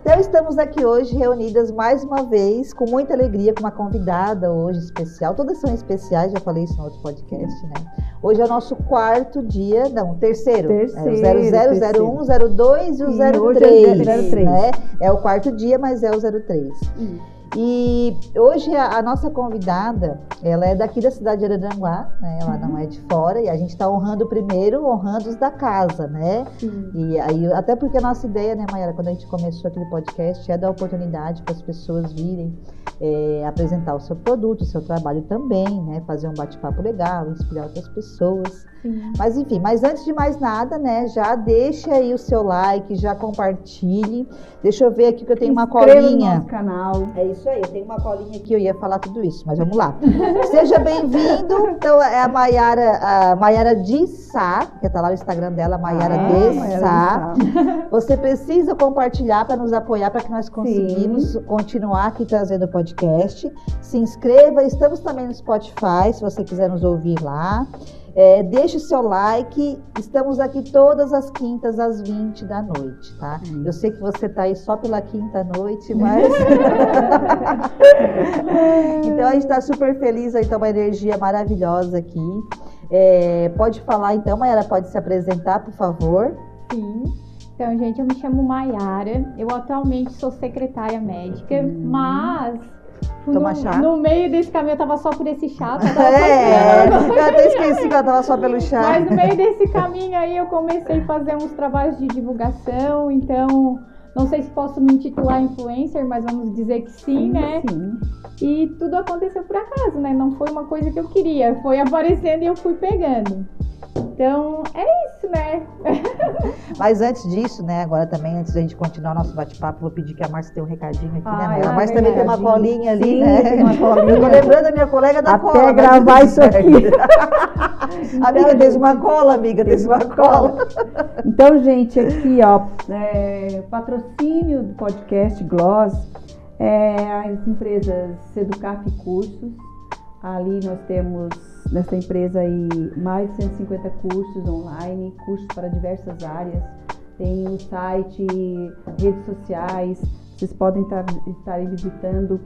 Então estamos aqui hoje reunidas mais uma vez, com muita alegria, com uma convidada hoje especial. Todas são especiais, já falei isso no outro podcast, né? Hoje é o nosso quarto dia, não, terceiro. Terceiro. É o 0001, 02 e o E 03. hoje é o 03. Né? É o quarto dia, mas é o 03. E hoje a, a nossa convidada, ela é daqui da cidade de Araranguá, né? Ela não é de fora e a gente está honrando primeiro, honrando os da casa, né? E aí, até porque a nossa ideia, né, Mayara, quando a gente começou aquele podcast, é dar oportunidade para as pessoas virem é, apresentar o seu produto, o seu trabalho também, né? Fazer um bate-papo legal, inspirar outras pessoas. Mas enfim, mas antes de mais nada, né, já deixa aí o seu like, já compartilhe. Deixa eu ver aqui que eu tenho uma no colinha. nosso canal. É isso aí, eu tenho uma colinha aqui, eu ia falar tudo isso, mas vamos lá. Seja bem-vindo. Então, é a Maiara, a Maiara de Sá, que tá lá no Instagram dela, Maiara Ah, de Maiara Sá. de Sá. Você precisa compartilhar para nos apoiar, para que nós conseguimos continuar aqui trazendo o podcast. Se inscreva, estamos também no Spotify, se você quiser nos ouvir lá. É, deixe o seu like. Estamos aqui todas as quintas às 20 da noite, tá? Eu sei que você tá aí só pela quinta noite, mas. então a gente está super feliz aí, tá uma energia maravilhosa aqui. É, pode falar então, Mayara, pode se apresentar, por favor. Sim. Então, gente, eu me chamo Maiara. Eu atualmente sou secretária médica, mas fui Toma no, chá. no meio desse caminho eu tava só por esse chá, tava É, eu até esqueci que ela tava só pelo chá. Mas no meio desse caminho aí eu comecei a fazer uns trabalhos de divulgação, então não sei se posso me intitular influencer, mas vamos dizer que sim, né? Sim. E tudo aconteceu por acaso, né? Não foi uma coisa que eu queria, foi aparecendo e eu fui pegando. Então, é isso, né? Mas antes disso, né, agora também, antes da gente continuar nosso bate-papo, vou pedir que a Márcia tenha um recadinho aqui, né, Ah, Mayara? A é Márcia também tem uma colinha ali, Sim, né? tem uma colinha. Eu tô lembrando a minha colega da Até cola. mas gravar tudo isso aqui. Amiga, desde uma cola, amiga, desde uma cola. Então, gente, aqui, ó, é, patrocínio do podcast Gloss, é, as empresas Seducap Cursos. Ali nós temos nessa empresa aí mais de 150 cursos online, cursos para diversas áreas. Tem o site, redes sociais, vocês podem estar, estarem visitando.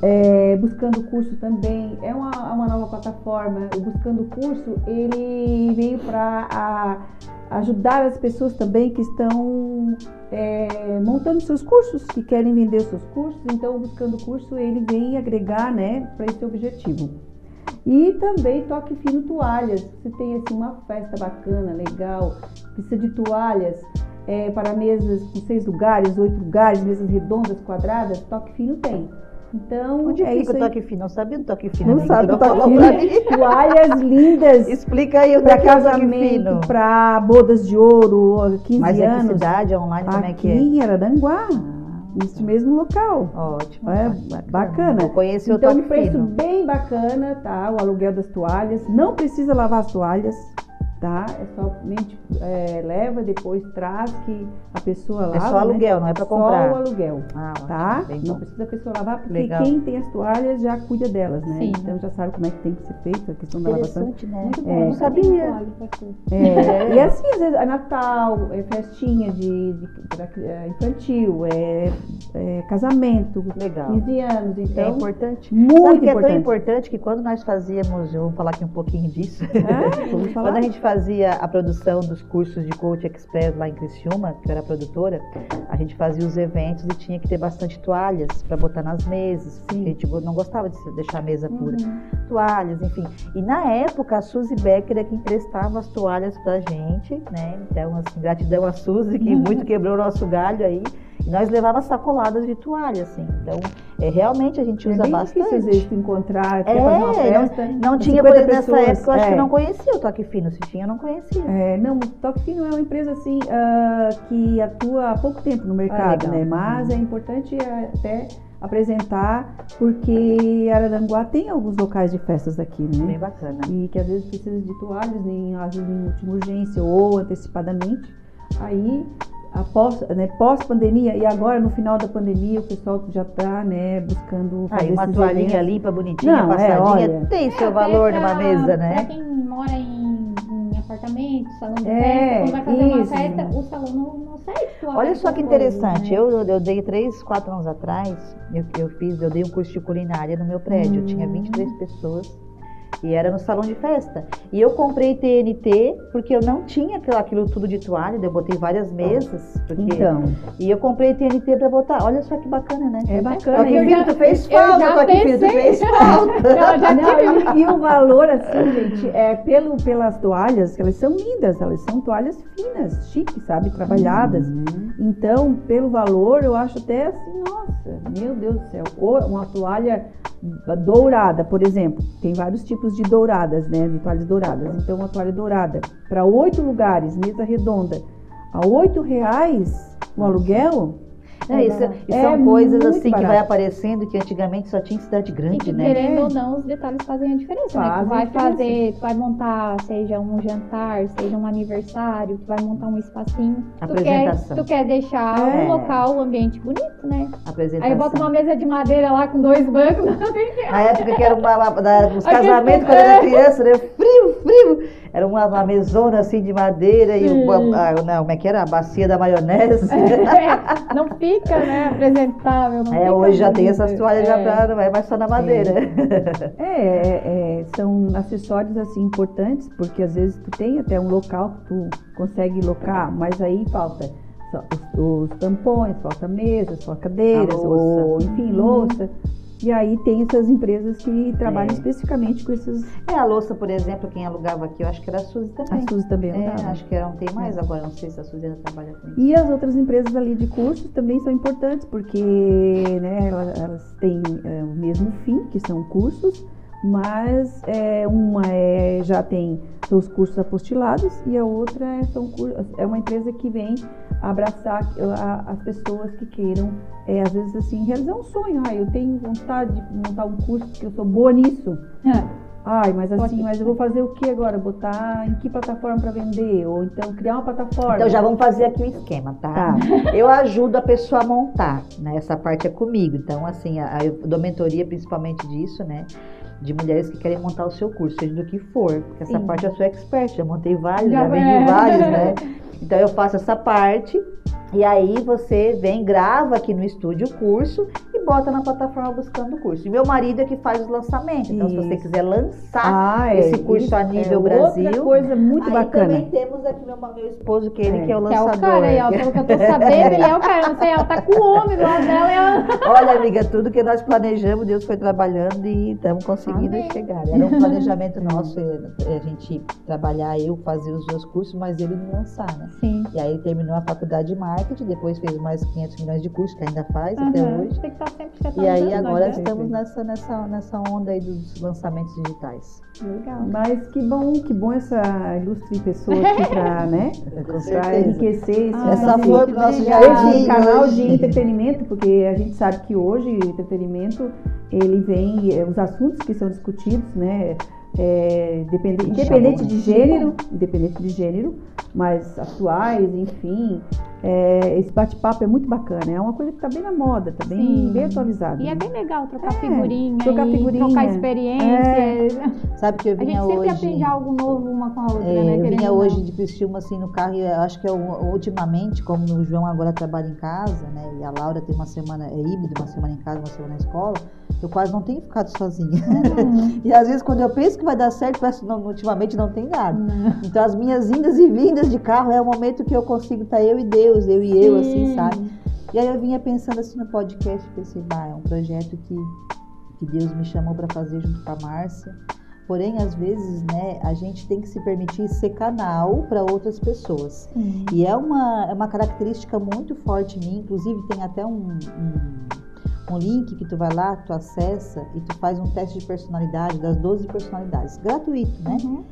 É, buscando curso também é uma, uma nova plataforma. O Buscando Curso ele veio para ajudar as pessoas também que estão é, montando seus cursos, que querem vender seus cursos. Então, o Buscando Curso ele vem agregar, né, para esse objetivo. E também toque fino toalhas. Se tem assim uma festa bacana, legal, precisa de toalhas é, para mesas com seis lugares, oito lugares, mesas redondas, quadradas, toque fino tem. Então, Onde é fica isso o aí. toque fino? Não sabia do toque fino, Não sabe tu o toque pra fino? Toalhas lindas Explica aí onde para é o casamento, fino. para bodas de ouro, 15 Mas é que anos. cidade, online, como é Aqui que é? em Araranguá, Ah, nesse mesmo local. Ótimo. É bacana. bacana. Vou conhecer Então, o um toque preço bem bacana, tá? O aluguel das toalhas. Não precisa lavar as toalhas, tá? É somente é, leva, depois traz que a pessoa lava. É só né? aluguel, não é pra Só comprar. o aluguel, Ah, tá? Não precisa a pessoa lavar, porque Legal. quem tem as toalhas já cuida delas, né? Sim. Então já sabe como é que tem que ser feita a questão da lavação. Né? Muito bom, É. não Sabia. É, e assim, às vezes, é Natal, é festinha de, de- é infantil, é, é casamento, Legal. 15 anos, É então, importante. muito Sabe que é tão importante. importante que quando nós fazíamos, eu vou falar aqui um pouquinho disso. É, vamos falar. Quando a gente fazia a produção dos cursos de Coach Express lá em Criciúma, que eu era produtora, a gente fazia os eventos e tinha que ter bastante toalhas para botar nas mesas. porque A gente não gostava de deixar a mesa pura. Toalhas, enfim. E na época, a Suzy Becker é que emprestava as toalhas pra gente, né? Então, assim, gratidão a Suzy, que muito quebrou o nosso galho aí. E nós levávamos sacoladas de toalha, assim. Então, é, realmente a gente é usa bem bastante. difícil, às vezes, encontrar, É, fazer uma festa. Não com tinha, por 50 exemplo, nessa época, eu acho que é. eu não conhecia o Toque Fino. Se tinha, eu não conhecia. É, não, o Toque Fino é uma empresa assim ah, que atua há pouco tempo no mercado, Ah, né? Mas é importante eh, até apresentar porque Araranguá tem alguns locais de festas aqui, né? Bem bacana. e que às vezes precisa de toalhas, em, às vezes em última urgência ou antecipadamente, aí após, né, pós-pandemia e agora no final da pandemia o pessoal já está né, buscando fazer Aí uma toalhinha eventos. limpa, bonitinha, Não, é, passadinha, olha. tem seu É, valor numa pra- mesa, Pra né? quem mora em, em apartamento, salão de É, festa, quando vai fazer uma isso. festa, o salão não, não toalha Olha só que interessante, né? eu, eu dei três, quatro anos atrás, eu, eu fiz, eu dei um curso de culinária no meu prédio, eu tinha Hum. 23 pessoas e era no salão de festa. E eu comprei TNT porque eu não tinha aquilo, tudo de toalha, eu botei várias mesas, porque, Então, e eu comprei TNT pra botar. Olha só que bacana, né? é Ó, bacana. que Eu E- filho, já- tu fez eu falta, filho, tu pensei. fez falta. Eu já Não, e, e o valor, assim, gente, é pelo, pelas toalhas, elas são lindas, elas são toalhas finas, chiques, sabe? Trabalhadas. Então, pelo valor, eu acho até assim, nossa, meu Deus do céu. Ou uma toalha dourada, por exemplo. Tem vários tipos de douradas, né? De toalhas douradas. Então, uma toalha dourada para oito lugares, mesa redonda, a oito reais o aluguel. É, isso, e É são coisas muito assim que vai barato. aparecendo que antigamente só tinha em cidade E grande, que, né? querendo ou não, os detalhes fazem a diferença, né? Tu vai fazer, tu vai montar, seja um jantar, seja um aniversário, tu vai montar um espacinho. Tu quer, Apresentação. tu quer deixar É. o local, o ambiente bonito, né? Apresentação. Aí bota uma mesa de madeira lá com dois bancos. Na época que era uma, uma, Aquele casamentos, quando era é. criança, né? Frio, frio. Era uma, uma mesona assim de madeira e o, a, a- não, como é que era? A bacia da maionese. É, não fica, né, apresentável. É, hoje já tem essas toalhas já É. pra, não é mais só na madeira. É, é, é, são acessórios assim importantes, porque às vezes tu tem até um local que tu consegue locar, mas aí falta os, os tampões, falta mesas, falta cadeiras, ou enfim, louça. E aí tem essas empresas que trabalham É. especificamente com esses. É, a louça, por exemplo, quem alugava aqui, eu acho que era a Suzy A também. Suzy também É, acho que era, não tem mais agora, não sei se a Suzy ainda trabalha com isso. E as outras empresas ali de cursos também são importantes, porque né, elas, têm é, o mesmo fim, que são cursos, mas é, uma é, já tem seus cursos apostilados e a outra é, são, é uma empresa que vem abraçar as pessoas que queiram, é, às vezes assim, realizar um sonho. Ah, eu tenho vontade de montar um curso porque eu sou boa nisso. Ai, mas assim, Pode- mas eu vou fazer o que agora? Botar em que plataforma para vender? Ou então criar uma plataforma? Então já vamos fazer aqui o esquema, tá? Tá. Eu ajudo a pessoa a montar, né? Essa parte é comigo. Então, assim, a- a- eu dou mentoria principalmente disso, né? De mulheres que querem montar o seu curso, seja do que for. Porque essa Sim. parte eu sou expert, já montei vários, já, Já vendi é. vários, né? Então eu faço essa parte. E aí você vem, grava aqui no estúdio o curso e bota na plataforma buscando o curso. E meu marido é que faz os lançamentos. Então, se você Isso. quiser lançar Ah, esse curso isso a nível é Brasil. Outra coisa muito aí bacana. também temos aqui meu, meu esposo, que ele É. que é o Que é lançador. o cara aí, ó, pelo que eu tô sabendo, ele é o cara, não sei, ela tá com o homem do lado dela ela... Olha, amiga, tudo que nós planejamos, Deus foi trabalhando e estamos conseguindo Amém. chegar. Era um planejamento nosso, eh, a gente trabalhar, eu fazer os meus cursos, mas ele me lançar, né? Sim. E aí ele terminou a faculdade de marketing, depois fez mais 500 milhões de cursos, que ainda faz até Aham. hoje. Tem que estar sempre se E aí agora né? estamos nessa, nessa, nessa onda aí dos lançamentos digitais. Legal. Mas que bom, que bom essa ilustre pessoa aqui para né, pra enriquecer esse, Ah, Essa flor do nosso jardim. canal hoje. de entretenimento, porque a gente sabe que hoje o entretenimento ele vem, os assuntos que são discutidos, né? É, depende- independente de gênero, independente de gênero, mas atuais, enfim, é, esse bate-papo é muito bacana, é uma coisa que está bem na moda, está bem, bem atualizada. E é né? bem legal trocar É, figurinha, trocar figurinha. trocar experiências. Sabe que eu A gente vinha sempre hoje. aprende algo novo uma com a outra, É, né? eu vinha não. hoje de Criciúma assim no carro e eu acho que eu, ultimamente, como o João agora trabalha em casa, né? E a Laura tem uma semana, é híbrido, uma semana em casa, uma semana na escola, eu quase não tenho ficado sozinha. Hum, E às vezes quando eu penso que vai dar certo, parece não- ultimamente não tem nada. não. Então as minhas indas e vindas de carro é o momento que eu consigo estar eu e Deus, eu e eu, assim, Sim. sabe? E aí eu vinha pensando assim no podcast, pensei, bah, é um projeto que, que Deus me chamou para fazer junto com a Márcia. Porém, às vezes, né, a gente tem que se permitir ser canal para outras pessoas. Sim. E é uma, é uma característica muito forte em mim, inclusive tem até um, um, um link que tu vai lá, tu acessa e tu faz um teste de personalidade, das 12 personalidades, gratuito, né? Uhum.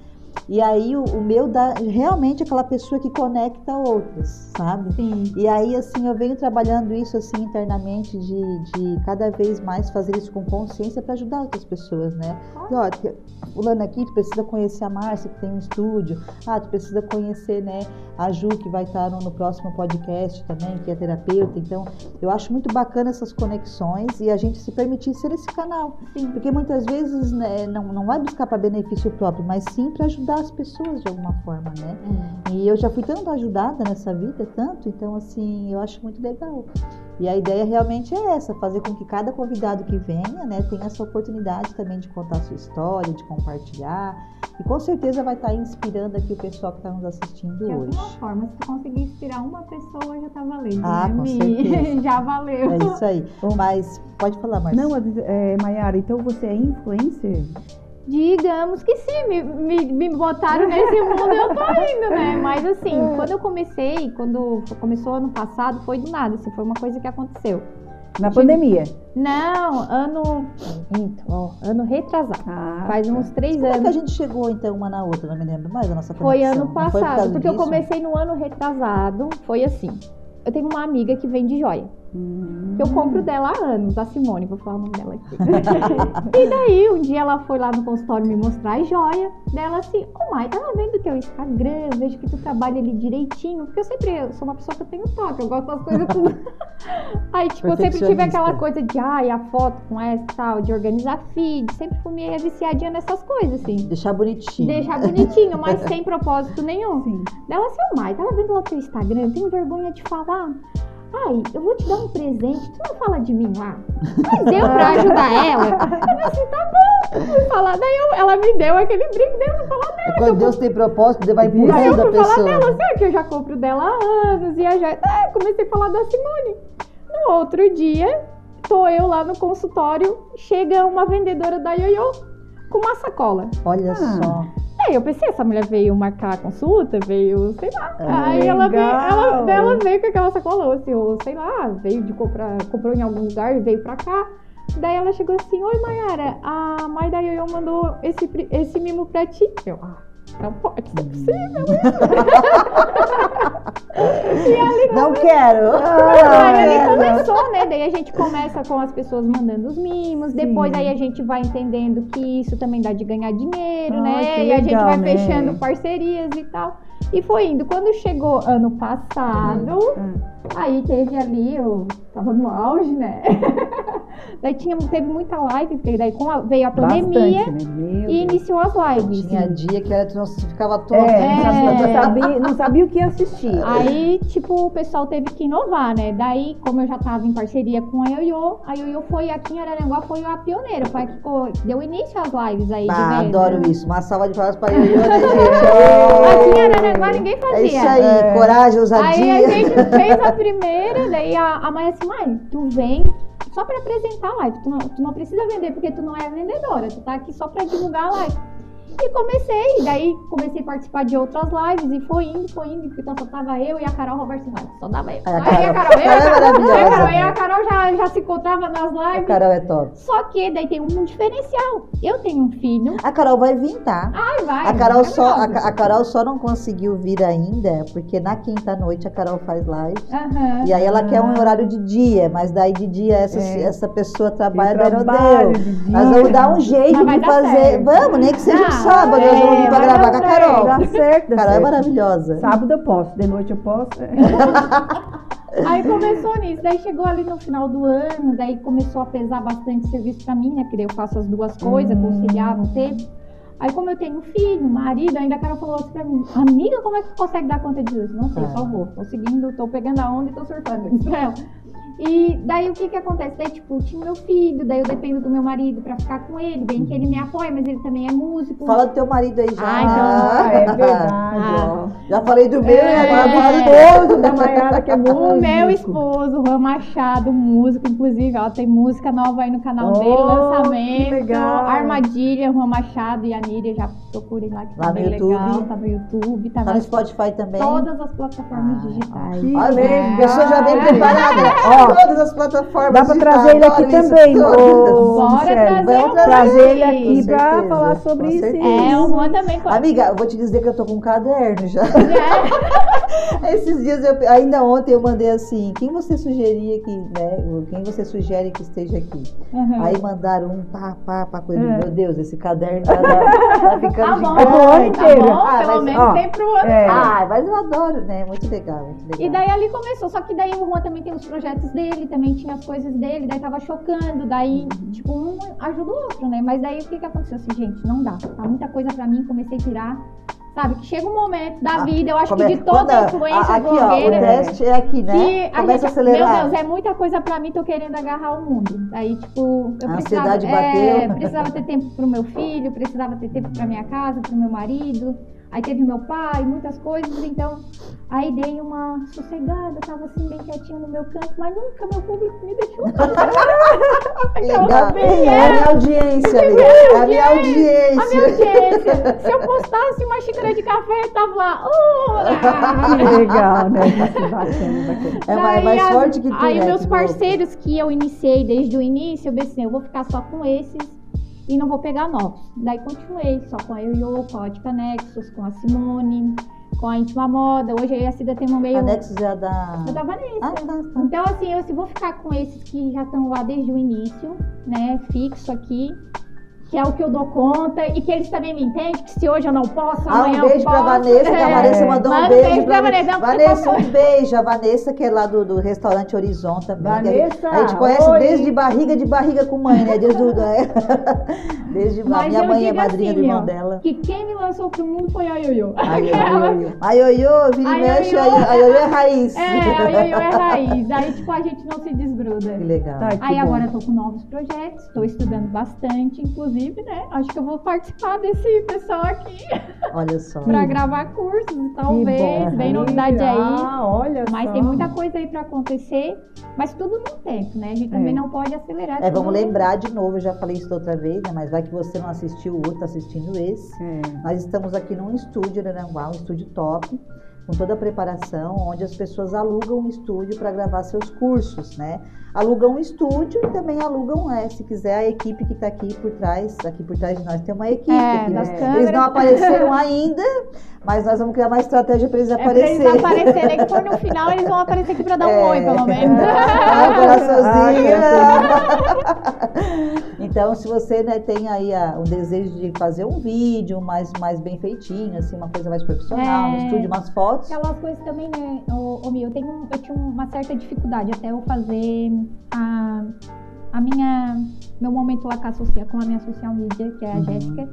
E aí o, o meu dá realmente aquela pessoa que conecta outras, sabe? Sim. E aí, assim, eu venho trabalhando isso assim internamente de, de cada vez mais fazer isso com consciência para ajudar outras pessoas, né? E, ó, fulano aqui, tu precisa conhecer a Márcia, que tem um estúdio. Ah, tu precisa conhecer, né, a Ju, que vai estar no, no próximo podcast também, que é terapeuta. Então, eu acho muito bacana essas conexões e a gente se permitir ser esse canal. Sim. Porque muitas vezes né, não, não vai buscar para benefício próprio, mas sim para ajudar as pessoas de alguma forma, né? E eu já fui tanto ajudada nessa vida, tanto, então assim, eu acho muito legal. E a ideia realmente é essa, fazer com que cada convidado que venha, né, tenha essa oportunidade também de contar a sua história, de compartilhar. E com certeza vai estar inspirando aqui o pessoal que está nos assistindo De alguma hoje. forma, se tu conseguir inspirar uma pessoa, já tá valendo, Ah, né, com Mi? certeza. já valeu. É isso aí. Mas pode falar, Marcia. Não, é, Maiara, então você é influencer? Digamos que sim, me, me, me botaram nesse mundo eu tô indo, né? Mas assim, quando eu comecei, quando começou ano passado, foi do nada, assim, foi uma coisa que aconteceu. Na Tive- pandemia? Não, ano. Ó, ano retrasado. Ah, Faz tá. uns três Como é que a anos. gente chegou então uma na outra? Não me lembro mais da nossa Foi conexão. ano Não foi por passado, porque eu disso? comecei no ano retrasado. Foi assim. Eu tenho uma amiga que vende joia. Hum. Que eu compro dela há anos, a Simone, vou falar o nome dela aqui. e daí, um dia ela foi lá no consultório me mostrar as joias. Daí ela assim, ô Mai, tava vendo teu Instagram, vejo que tu trabalha ali direitinho. Porque eu sempre eu sou uma pessoa que eu tenho toque, eu gosto das coisas tudo. Aí, tipo, eu sempre tive aquela coisa de, ai, a foto com essa e tal, de organizar feed. Sempre fui meio viciadinha nessas coisas, assim. Deixar bonitinho. Deixar bonitinho, mas sem propósito nenhum. Sim. Ela assim, ô Mai, tava vendo lá o teu Instagram, eu tenho vergonha de falar. Ai, eu vou te dar um presente, tu não fala de mim lá? Mas deu pra ajudar ela? Eu assim, tá bom. Fui falar, daí eu- ela me deu aquele brinco, daí eu fui falar dela. É quando Deus tem propósito, Deus vai Aí eu empurrando a fui falar pessoa. dela, assim, que eu já compro dela há anos, e já... Ah, comecei a falar da Simone. No outro dia, tô eu lá no consultório, chega uma vendedora da Yoyo com uma sacola. Olha Ah. só. Aí eu pensei, essa mulher veio marcar a consulta, veio, sei lá. Ah, aí ela veio, ela, ela veio com aquela sacola, assim, ou sei lá, veio de comprar, comprou em algum lugar e veio pra cá. Daí ela chegou assim, oi Mayara, a da Yoyo mandou esse, esse mimo pra ti. Eu, ah, não pode ser possível. Não quero. aí é, ali começou, né? Daí a gente começa com as pessoas mandando os mimos, depois aí a gente vai entendendo que isso também dá de ganhar dinheiro, Ah, né? E a gente vai né? fechando parcerias e tal. E foi indo. Quando chegou ano passado, aí teve ali, eu tava no auge, né? daí tinha, teve muita live, porque daí a- veio a pandemia Bastante, né? E iniciou as lives. Tinha dia que era, tu não ficava toda. É, não sabia- É. Não, sabia, o que assistir. Aí, tipo, o pessoal teve que inovar, né? Daí, como eu já tava em parceria com a Yoyo, a Yoyo foi aqui em Araranguá, foi a pioneira, foi a que deu início às lives aí Ah, adoro isso. Uma salva de palmas para Ioiô, né, gente? Aqui em! Araranguá ninguém fazia. É isso aí, É. coragem, Aí ousadia. a gente fez a primeira, daí a, a mãe assim, mãe, tu vem só pra apresentar a live. Tu não, tu não precisa vender porque tu não é vendedora, tu tá aqui só pra divulgar a live. E comecei, daí comecei a participar de outras lives e foi indo, foi indo, então só tava eu e a Carol Roberto Live. Só dava eu. Ai, a e a Carol. Carol, eu e a Carol é Carol. eu a Carol, e a né? Carol já, já se encontrava nas A lives. Carol é top. Só que daí tem um diferencial. Eu tenho um filho. A Carol vai vir, tá? Ai, vai. A Carol, só, a, a Carol só não conseguiu vir ainda, porque na quinta-noite a Carol faz live. Aham. E aí ela quer um horário de dia, mas daí de dia essa, É. essa pessoa trabalha, Eu daí não trabalho deu. de dia. Nós vamos dar um jeito Mas de fazer. certo. Vamos, nem que seja Ah, sábado, é, vamos vir pra vai gravar com a. Carol. Dá certo, dá Carol é maravilhosa. Sábado eu posso, de noite eu posso. Aí começou nisso, daí chegou ali no final do ano, daí começou a pesar bastante serviço pra mim, né? Porque daí eu faço as duas coisas, Hum. conciliar no tempo. Aí como eu tenho filho, marido, ainda a Carol falou assim pra mim, amiga, como é que tu consegue dar conta disso? Não sei, Ah. só vou. Tô seguindo, tô pegando a onda e tô surfando. eu disse pra ela. E daí o que que acontece? Daí, tipo, tinha meu filho, daí eu dependo do meu marido pra ficar com ele, bem que ele me apoia, mas ele também é músico. Fala do teu marido aí já. Ah, então, é verdade. Ah. Já falei do meu É. agora vou falar do Todo da Maiara que é músico. O meu esposo, Juan Machado, músico, inclusive, ó, tem música nova aí no canal dele, Oh, lançamento. que legal. Armadilha, Juan Machado e a Níria já Procurem lá que Lá tá no bem YouTube? legal. Tá no YouTube, tá, Tá no Spotify também? todas as plataformas Ah, digitais. Olha, a pessoa já vem preparada. Ó, Todas as plataformas Dá para digitais, trazer ele aqui isso, também, ô, Bora trazer Vamos trazer ele pra aqui certeza, falar sobre isso. É, o Juan também. Amiga, eu vou te dizer que eu tô com um caderno já. É. Esses dias, eu, ainda ontem eu mandei assim, quem você sugeria que, né, quem você sugere que esteja aqui? Uhum. Aí mandaram um pá, pá, pá, coisa. É. Meu Deus, esse caderno tá, tá ficando Tá bom, pro ano tá inteiro. bom, Ah, pelo mas, menos ó, tem pro ano. É. Ah, mas eu adoro, né? Muito legal, muito legal. E daí ali começou, só que daí o Juan também tem os projetos dele, também tinha as coisas dele, daí tava chocando, daí, tipo, um ajuda o outro, né? Mas daí o que que aconteceu? Assim, gente, não dá, tá muita coisa pra mim, comecei a tirar, sabe? Que chega um momento da Ah, vida, eu acho Come- que de toda quando- influência a- Aqui, ó, o blogueira, teste é aqui, né? que a Começa gente, a acelerar. meu Deus, é muita coisa pra mim, tô querendo agarrar o mundo. Aí, tipo, eu A precisava, ansiedade é, bateu. precisava ter tempo pro meu filho, precisava ter tempo pra minha casa, pro meu marido. Aí teve meu pai, muitas coisas, então aí dei uma sossegada, tava assim bem quietinho no meu canto, mas nunca meu público me deixou. Legal. É é. a minha audiência, amiga. É a minha A minha audiência. audiência, se eu postasse uma xícara de café, tava lá. Que legal, né? Bacana. É mais, mais forte que tu, Aí né? meus parceiros que eu iniciei desde o início, eu pensei, eu vou ficar só com esses e não vou pegar novos. Daí continuei só com a Yoyo, com a Ótica Nexus, com a Simone, com a Íntima Moda. Hoje a Cida temos meio... A Nexus é da... Eu da Vanessa. Ah, tá, tá. Então, assim, eu assim, vou ficar com esses que já estão lá desde o início, né? Fixo aqui. Que é o que eu dou conta e que eles também me entendem, que se hoje eu não posso, Ah, amanhã um beijo eu pra posso. Vanessa, que a É. Vanessa mandou um Manda beijo, pra pra. Vanessa. Não, Vanessa, um beijo. A Vanessa, que é lá do, do restaurante Horizonte também. Vanessa, A gente conhece oi. desde barriga de barriga com mãe, né? Desde, o- é. desde a Mas minha mãe é madrinha do assim, irmão ó, dela. Que quem me lançou pro mundo foi a Yoyo. A Ioiô, a Ioiô, vira e mexe, a Ioiô. a Ioiô é raiz. É, a Yoyo é raiz. Aí, tipo, a gente não se desgruda. Que legal. Tá, que Aí bom. agora eu tô com novos projetos, tô estudando bastante, inclusive, né? Acho que eu vou participar desse pessoal aqui Olha só. pra gravar cursos, talvez, bem novidade aí. Ah, olha Mas só. tem muita coisa aí pra acontecer, mas tudo no tempo, né? A gente também É. não pode acelerar. É, vamos tudo. lembrar de novo, eu já falei isso da outra vez, né? Mas vai que você não assistiu o outro, tá assistindo esse. É. Nós estamos aqui num estúdio, né, Aranguá, um estúdio top, com toda a preparação, onde as pessoas alugam um estúdio para gravar seus cursos, né? Alugam um estúdio e também alugam, né, se quiser, a equipe que está aqui por trás, aqui por trás de nós tem uma equipe. É, aqui, né? Eles não apareceram ainda, mas nós vamos criar uma estratégia para eles É pra eles aparecerem. aparecerem, que for no final, eles vão aparecer aqui pra dar um É. oi, pelo menos. Ah, coraçãozinho. Ah, então, se você né, tem aí a- o desejo de fazer um vídeo mais, mais bem feitinho, assim, uma coisa mais profissional, É. no estúdio, umas fotos. Aquelas coisas também, né, ô, ô, eu, tenho, um- eu tinha uma certa dificuldade até eu fazer a, a minha, meu momento lá com a, social, com a minha social media, que é a Uhum. Jéssica.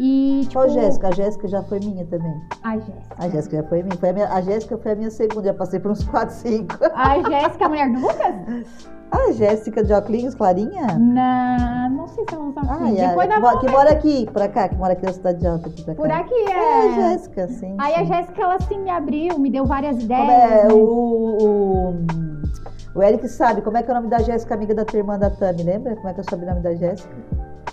E, tipo, Qual Jéssica? A Jéssica já foi minha também. A Jéssica. A Jéssica já foi minha. Foi a, minha- a Jéssica foi a minha segunda, já passei por uns 4, 5. A Jéssica, a mulher do Lucas? A Jéssica de Oclinhos, Clarinha? Não, não sei se ela usa Ah, assim. e a- Depois que, da mo- que mora aqui, por cá, que mora aqui na cidade de Alta, aqui pra cá. Por aqui É, a é. Jéssica, sim. Aí a sim. Jéssica, ela assim me abriu, me deu várias ideias. Como é, né? o, o, o Eric sabe como é que é o nome da Jéssica, amiga da tua irmã da Tami, lembra? Como é que é o sobrenome da Jéssica?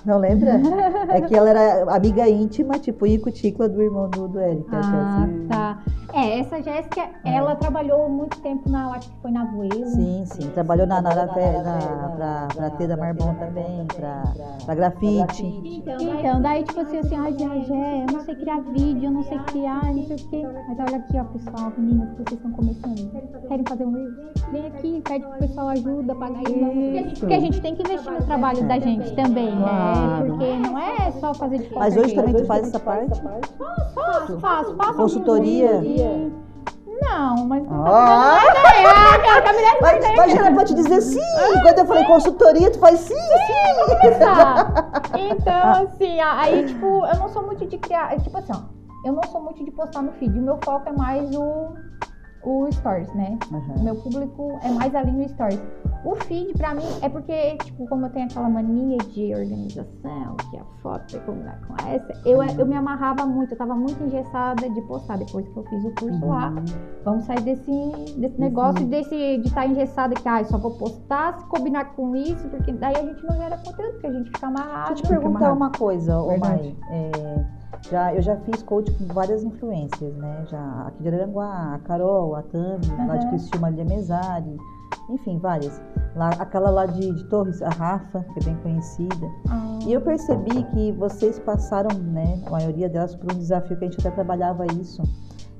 Não lembra? é que ela era amiga íntima, tipo Ico Ticla do irmão do, do Eric, Ah, tá. É, essa Jéssica, ela trabalhou muito tempo na, lá que foi na Voelo. Sim, sim. Trabalhou na, na, na, na, pra, pra ter da Marbon também, pra, pra grafite. Então, daí tipo assim, assim, ai, Jé, eu não sei criar vídeo, eu não sei criar, não sei o quê. Mas olha aqui, ó, pessoal, meninas, vocês estão começando. Querem fazer um vídeo? Vem aqui, pede pro pessoal ajuda, paga aí. Porque a gente tem que investir no trabalho da gente também, né? Claro. Porque não é só fazer de qualquer Mas hoje também tu faz essa parte? Faço, faço, faço. Consultoria? Vídeos. Não, mas não Ah! tá dando Mas, mas ela pode dizer sim! Quando eu falei consultoria, tu faz sim, sim! começar. Então, assim, a- aí, tipo, eu não sou muito de criar. Tipo assim, ó, eu não sou muito de postar no feed. O meu foco é mais o, o stories, né? O Uhum. meu público é mais ali no stories. O feed, pra mim, é porque, tipo, como eu tenho aquela mania de organização, que a foto tem que combinar com essa, eu, eu me amarrava muito, eu tava muito engessada de postar depois que eu fiz o curso lá. Vamos sair desse, desse negócio desse, de estar engessada que, ah, eu só vou postar se combinar com isso, porque daí a gente não gera conteúdo, porque a gente fica amarrado. Deixa eu te perguntar uma coisa, ô. Mai. É, Já, eu já fiz coach com várias influências, né? Já aqui de Aranguá, a Carol, a Tami, uhum. lá de Cristina Maria Mesari, enfim, várias. Lá, aquela lá de, de, Torres, a Rafa, que é bem conhecida. Ah. E eu percebi que vocês passaram, né, a maioria delas, por um desafio que a gente até trabalhava isso,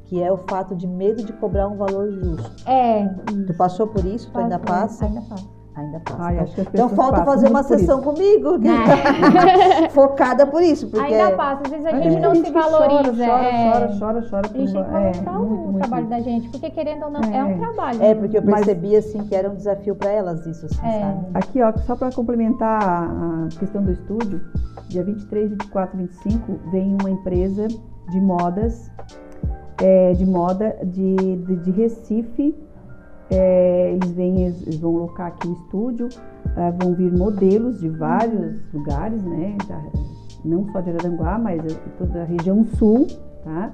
que é o fato de medo de cobrar um valor justo. É. Tu passou por isso? Tu ainda passa? Ainda passa. Ainda passa. Ai, então, então falta fazer uma sessão comigo, focada por isso. Porque... Ainda passa, às vezes a gente não se valoriza. Chora, é... chora, chora, chora. A gente tem que valorizar é, o muito, trabalho muito. da gente, porque querendo ou não, é, é um trabalho. É, porque eu percebi Mas... assim que era um desafio para elas isso, assim, é. sabe? Aqui, ó, só para complementar a questão do estúdio, dia 23, 24, 25, vem uma empresa de modas, é, de moda de, de, de Recife, é, eles vêm, eles vão locar aqui o estúdio, é, vão vir modelos de vários lugares, né? Da, não só de Araranguá, mas toda a região sul, tá?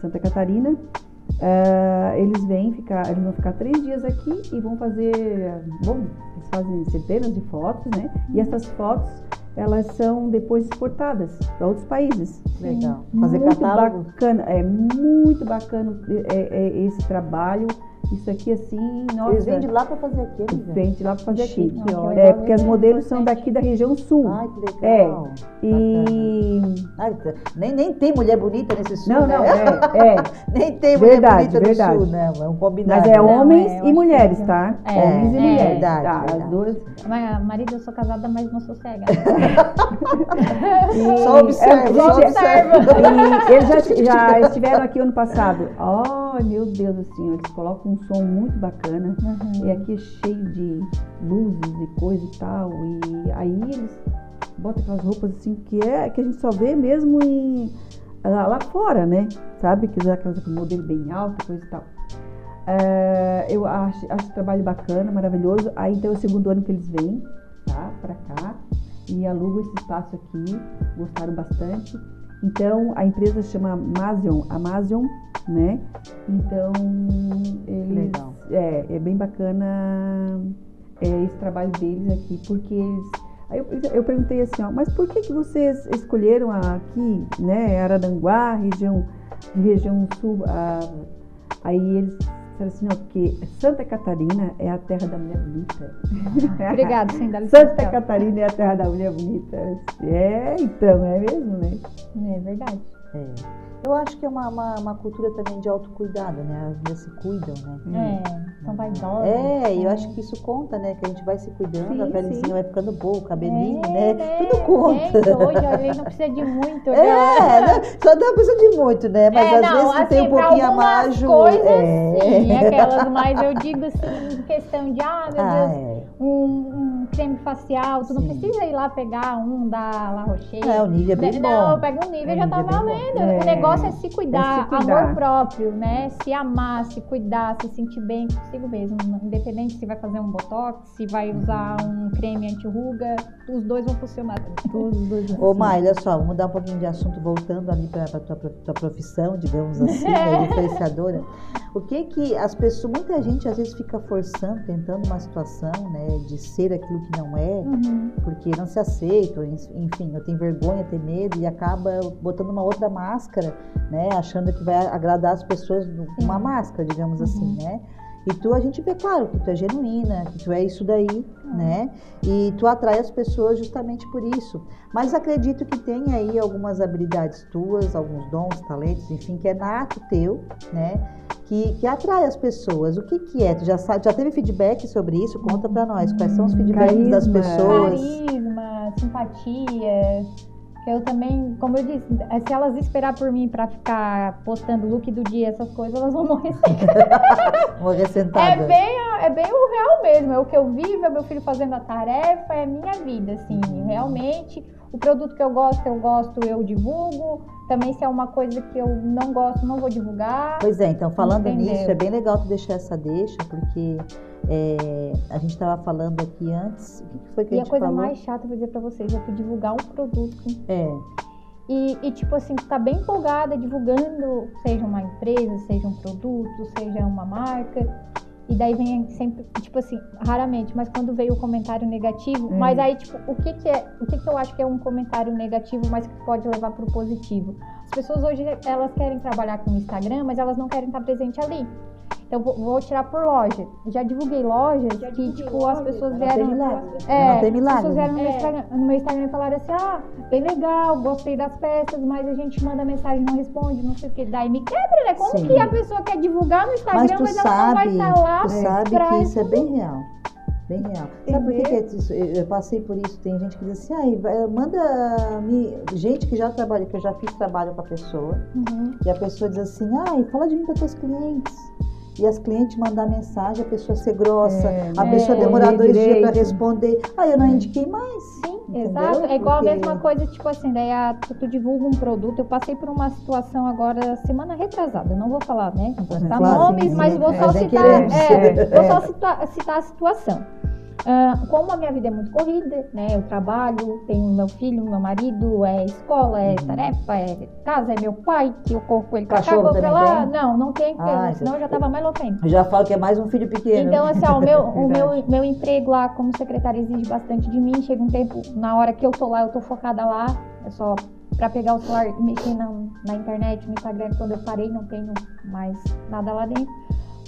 Santa Catarina. É, eles vêm ficar, eles vão ficar três dias aqui e vão fazer, bom, eles fazem centenas de fotos, né? E essas fotos elas são depois exportadas para outros países. Legal. Fazer muito catálogo. bacana, é muito bacana é, é, esse trabalho isso aqui assim, nossa. Eles vêm de lá para fazer aqui, eles Vêm de lá para fazer aqui. Chique, é, porque as modelos são daqui da região sul. Ai, que legal. É. E. Ai, tá. nem, nem tem mulher bonita nesse sul. Não, né? não, é. é. nem tem mulher verdade, bonita verdade. no sul, né? É um combinado. Mas é homens não, é, e mulheres, tá? É, homens e é, mulheres. Verdade, tá, verdade. As duas. Mas, marido, eu sou casada, mas não sou cega. e, só observa, só observa. E eles já, já estiveram aqui ano passado. Oh, meu Deus, assim, eles colocam um som muito bacana. Uhum. E aqui é cheio de luzes e coisa e tal. E aí eles botam aquelas roupas assim que é que a gente só vê mesmo em, lá, lá fora, né? Sabe? Que usa aquelas modelo bem alto, coisa e tal. É, eu acho, acho trabalho bacana, maravilhoso. Aí então é o segundo ano que eles vêm, tá? Pra cá. E alugam esse espaço aqui. Gostaram bastante. Então a empresa chama Amazion, Amazion, né? Então eles. É, é bem bacana é, esse trabalho deles aqui, porque eles. Aí eu, eu perguntei assim, ó, mas por que, que vocês escolheram aqui, né, Araranguá, região, região sul? A, aí eles disseram assim, ó, porque Santa Catarina é a terra da mulher bonita. Obrigada, sim, dá Santa Catarina é a terra da mulher bonita. É, então, é mesmo, né? É verdade. É. Eu acho que é uma, uma, uma, cultura também de autocuidado, né? As mulheres se cuidam, né? É, são vaidosas. É, e eu acho que isso conta, né? Que a gente vai se cuidando, sim, a pelezinha vai ficando boa, o cabelinho, é, né? né? Tudo conta. Gente, hoje a gente não precisa de muito, né? É, né? só não precisa de muito, né? Mas é, às não, vezes assim, tem um pouquinho a mais. coisas, é. sim, aquelas, mas eu digo assim, questão de, ah, meu ah, Deus, é. um, um, creme facial, tu sim. não precisa ir lá pegar um da La Roche. É, o nível é bem não, bom. Não, pega um nível e já tá é valendo. O negócio é se cuidar amor próprio, né? Se amar, se cuidar, se sentir bem consigo mesmo. Independente se vai fazer um botox, se vai usar um creme anti-ruga, os dois vão funcionar. Todos os dois vão Ô, Mai, olha só, vamos mudar um pouquinho de assunto, voltando ali para a tua, tua, profissão, digamos assim, né, influenciadora. O que que as pessoas, muita gente às vezes fica forçando, tentando uma situação, né, de ser aquilo que não é, uhum. porque não se aceita, enfim, eu tenho vergonha, tem medo e acaba botando uma outra máscara, né, achando que vai agradar as pessoas com uma máscara, digamos assim, uhum. assim, né? E tu, a gente vê, claro, que tu é genuína, que tu é isso daí, uhum. né? E tu atrai as pessoas justamente por isso. Mas acredito que tem aí algumas habilidades tuas, alguns dons, talentos, enfim, que é nato teu, né? Que, que atrai as pessoas. O que que é? Tu já, sabe, já teve feedback sobre isso? Conta pra nós. Quais são os feedbacks Carisma. das pessoas? Carisma, simpatia eu também, como eu disse, é, se elas esperar por mim para ficar postando look do dia, essas coisas, elas vão morrer sem. morrer sentada. É bem, é bem o real mesmo. É o que eu vivo, é meu filho fazendo a tarefa, é minha vida, assim. Realmente, o produto que eu gosto, eu gosto, eu divulgo. Também se é uma coisa que eu não gosto, não vou divulgar. Pois é, então falando Entendeu? nisso, é bem legal tu deixar essa deixa, porque é, a gente estava falando aqui antes, o que foi que e a gente falou? E a coisa mais chata, vou dizer para vocês, é tu divulgar um produto. É. E, e, tipo assim, tu tá bem empolgada divulgando, seja uma empresa, seja um produto, seja uma marca. E daí vem sempre, tipo assim, raramente, mas quando veio o comentário negativo, Hum. mas aí, tipo, o que que é, o que que eu acho que é um comentário negativo, mas que pode levar pro positivo? As pessoas hoje, elas querem trabalhar com o Instagram, mas elas não querem estar presente ali. Então, vou, vou tirar por loja. Já divulguei lojas Já que, divulguei tipo, as lojas, pessoas Não tem vieram... É, não tem as pessoas vieram no, meu É. Instagram, no meu Instagram e falaram assim, ah, bem legal, gostei das peças, mas a gente manda mensagem, não responde, não sei o que. Daí me quebra, né? Como Sim. que a pessoa quer divulgar no Instagram, Mas mas, ela não vai sabe, estar lá tu sabe pra que isso é bem real. Bem real. Sabe por que, é isso? eu, passei por isso? Tem gente que diz assim, vai- manda me. Gente que já trabalha, que eu já fiz trabalho com a pessoa, Uhum. e a pessoa diz assim, ai, fala de mim para teus clientes. E as clientes mandar mensagem, a pessoa ser grossa, É, a é, pessoa demorar dois dias para responder. Ah, eu não indiquei mais. Sim, Entendeu? exato. É igual Porque- a mesma coisa, tipo assim, daí a, tu, tu divulga um produto. Eu passei por uma situação agora, semana retrasada. Eu não vou falar, né? Não vou citar Claro, nomes, sim, mas vou é, só citar. é, vou só citar, citar a situação. Ah, como a minha vida é muito corrida, né? Eu trabalho, tenho meu filho, meu marido, é escola, é Uhum. tarefa, é casa, é meu pai, que eu corro com ele pra cá, Cachorro vou pra também lá. tem? Não, não tem, porque Ah, senão eu já tava mais. Eu já falo que é mais um filho pequeno. Então, assim, ó, o, meu, o meu, meu emprego lá como secretária exige bastante de mim. Chega um tempo, na hora que eu tô lá, eu tô focada lá. É só pra pegar o celular e mexer na, na internet, no Instagram. Quando eu parei, não tenho mais nada lá dentro.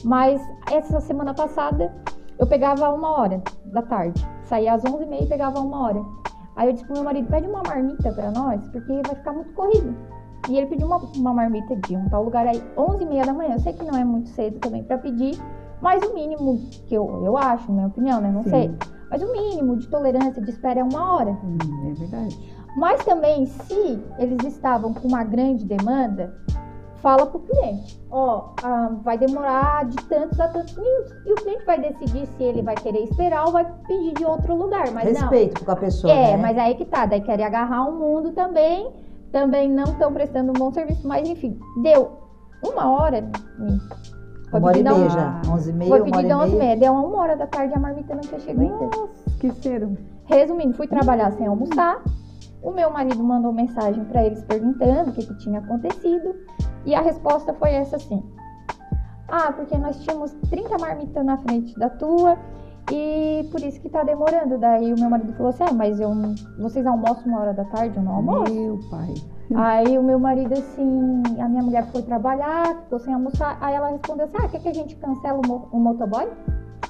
Mas essa semana passada, eu pegava uma hora da tarde. Saía às 11h30 e pegava uma hora. Aí eu disse pro meu marido, pede uma marmita pra nós, porque vai ficar muito corrido. E ele pediu uma, uma marmita de um tal lugar aí, 11h30 da manhã. Eu sei que não é muito cedo também pra pedir, mas o mínimo que eu, eu acho, minha opinião, né? Não Sim. sei. Mas o mínimo de tolerância de espera é uma hora. Hum, é verdade. Mas também, se eles estavam com uma grande demanda, fala pro cliente, ó, ah, vai demorar de tantos a tantos minutos. E o cliente vai decidir se ele vai querer esperar ou vai pedir de outro lugar. Mas não. Respeito com a pessoa. É, né? mas aí que tá, daí querem agarrar o mundo também, também não estão prestando um bom serviço, mas enfim, deu uma hora, hum, foi Uma hora e meia já. Onze e meia, foi pedido e a 11 meia. meia, deu uma hora da tarde a marmita não tinha chegado ainda. Esqueceram. Resumindo, fui trabalhar sem almoçar. O meu marido mandou mensagem para eles perguntando o que, que tinha acontecido. E a resposta foi essa assim: Ah, porque nós tínhamos 30 marmitas na frente da tua e por isso que tá demorando. Daí o meu marido falou assim: Ah, mas eu, vocês almoçam uma hora da tarde? Eu não almoço. Meu pai. Aí o meu marido, assim, a minha mulher foi trabalhar, ficou sem almoçar. Aí ela respondeu assim: Ah, quer que a gente cancela o, mo- o motoboy?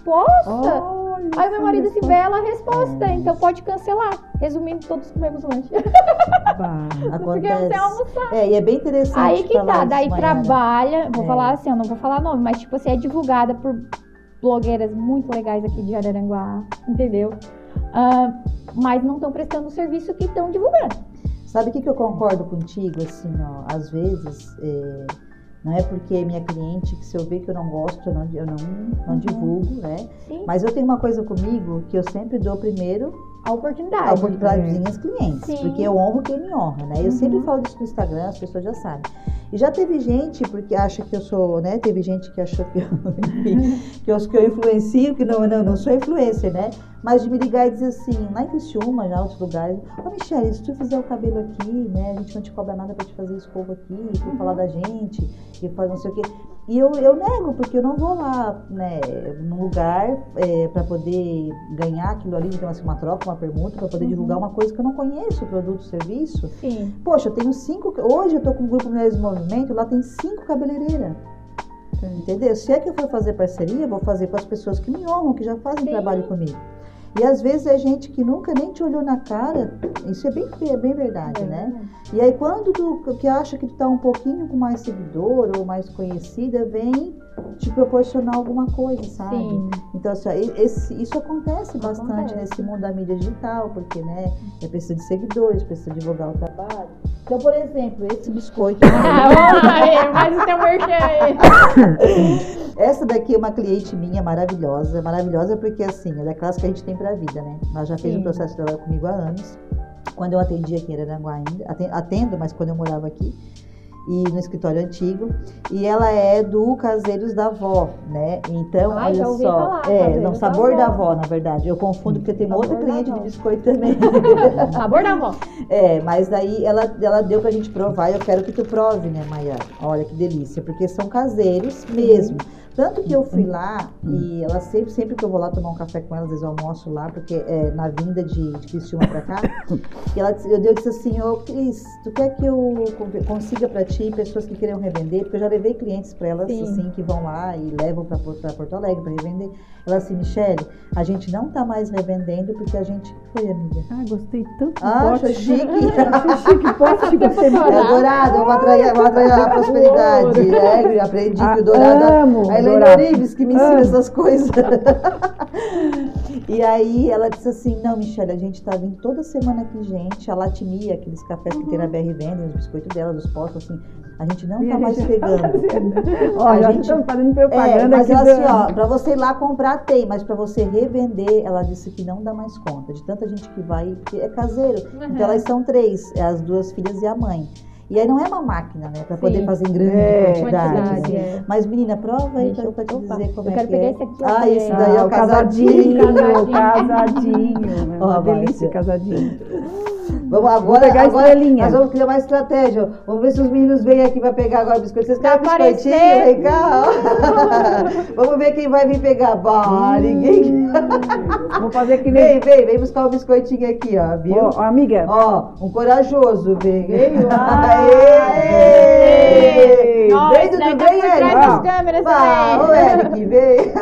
Posta! Olha Aí meu marido se resposta. bela resposta, então pode cancelar. Resumindo, todos comemos lanche. Bah. Porque Acontece. sei almoçar. É, e é bem interessante. Aí que tá, daí trabalha, vou É. falar assim, eu não vou falar nome, mas tipo assim, é divulgada por blogueiras muito legais aqui de Araranguá, entendeu? Ah, mas não estão prestando o serviço que estão divulgando. Sabe o que, que eu concordo contigo? Assim, ó, às vezes, é, não é porque é minha cliente que se eu ver que eu não gosto, eu não, eu não, não Uhum. divulgo, né? Sim, Mas eu tenho uma coisa comigo que eu sempre dou primeiro a oportunidade. a oportunidade das minhas clientes. Sim. Porque eu honro quem me honra, né? Eu Uhum. sempre falo disso no Instagram, as pessoas já sabem. E já teve gente, porque acha que eu sou, né? Teve gente que achou que eu, enfim, que eu, que eu influencio, que não, não, não sou influencer, né? Mas de me ligar e dizer assim, lá em Criciúma, já em outros lugares, ô Michelle, se tu fizer o cabelo aqui, né? A gente não te cobra nada pra te fazer escova aqui, pra Uhum. falar da gente, e faz não sei o quê. E eu, eu nego, porque eu não vou lá, né, num lugar é, para poder ganhar aquilo ali, então assim, uma troca, uma permuta, para poder Uhum. divulgar uma coisa que eu não conheço, produto, serviço. Sim. Poxa, eu tenho cinco. Hoje eu tô com o grupo Mulheres Movimento, lá tem cinco cabeleireiras. Entendeu? Se é que eu for fazer parceria, vou fazer com as pessoas que me honram, que já fazem Sim. trabalho comigo. E às vezes é gente que nunca nem te olhou na cara, isso é bem, é bem verdade, né? E aí quando tu que acha que tu tá um pouquinho com mais seguidor ou mais conhecida, vem te proporcionar alguma coisa, sabe? Sim. Então, assim, esse- isso acontece bastante Acontece. nesse mundo da mídia digital, porque, né, é precisa de seguidores, precisa divulgar o trabalho. Então, por exemplo, esse biscoito, Ah, faz o teu merchan aí. essa daqui é uma cliente minha maravilhosa, maravilhosa porque, assim, é daquelas que a gente tem pra vida, né? Ela já fez Sim. um processo dela comigo há anos, quando eu atendi aqui em Araranguá ainda, aten- atendo, mas quando eu morava aqui, e no escritório antigo, e ela é do Caseiros da Avó, né? Então, Ai, já olha só, falar, é, não, da sabor da Avó. avó, na verdade. Eu confundo porque tem outra da cliente de biscoito também. Sabor da avó. É, mas daí ela, ela deu pra gente provar e eu quero que tu prove, né, Maia? Olha que delícia, porque são caseiros mesmo. Tanto que eu fui lá e ela sempre, sempre que eu vou lá tomar um café com ela, às vezes eu almoço lá, porque é na vinda de, de Criciúma pra cá, e ela, disse- eu, eu disse assim, ô Cris, tu quer que eu con- consiga pra ti pessoas que queiram revender? Porque eu já levei clientes pra elas, Sim. assim, que vão lá e levam pra, pra Porto Alegre pra revender. Ela assim, Michele, a gente não tá mais revendendo porque a gente... Foi, amiga? Ah, gostei tanto Ah, achou chique. Achei chique, pote, chique, você É dourado, vamos atrair, vamos atrair a prosperidade. É, aprendi que o dourado. amo A Dourado. Orives que me ensina Amo. essas coisas. e aí ela disse assim, não, Michelle, a gente tá vindo toda semana aqui, gente. A Latimia, aqueles cafés que tem na BR Vendem, os biscoitos dela, dos postos, assim, a gente não E tá a mais pegando. Ó, A já gente- estamos fazendo É, propaganda mas aqui. ela assim, ó, pra você ir lá comprar tem, mas pra você revender, ela disse que não dá mais conta. De tanta gente que vai, porque é caseiro. Então elas são três, é as duas filhas e a mãe. E aí não é uma máquina, né? Pra poder fazer em grande É, quantidade. quantidade, né? é. Mas, menina, prova aí pra, eu- te opa, dizer como eu é quero que pegar é. esse aqui, Ah, que esse é- daí é Ah, o o casadinho, casadinho. casadinho. É Ó, uma delícia, casadinho. Vamos agora, pegar agora estrelinha. nós vamos criar uma estratégia. Vamos ver se os meninos vêm aqui pra pegar agora o biscoito. Vocês querem biscoitinho? aparecer. Vem cá. ó. vamos ver quem vai vir pegar. Bah, ninguém. Vou fazer que nem. Vem, vem, vem buscar o biscoitinho aqui, ó, viu? Ó, ó, amiga. Ó, um corajoso, vem. Aê! Aê! Vem, Dudu, daí tá vem, Eric. das câmeras Vá, ô. Eric, vem.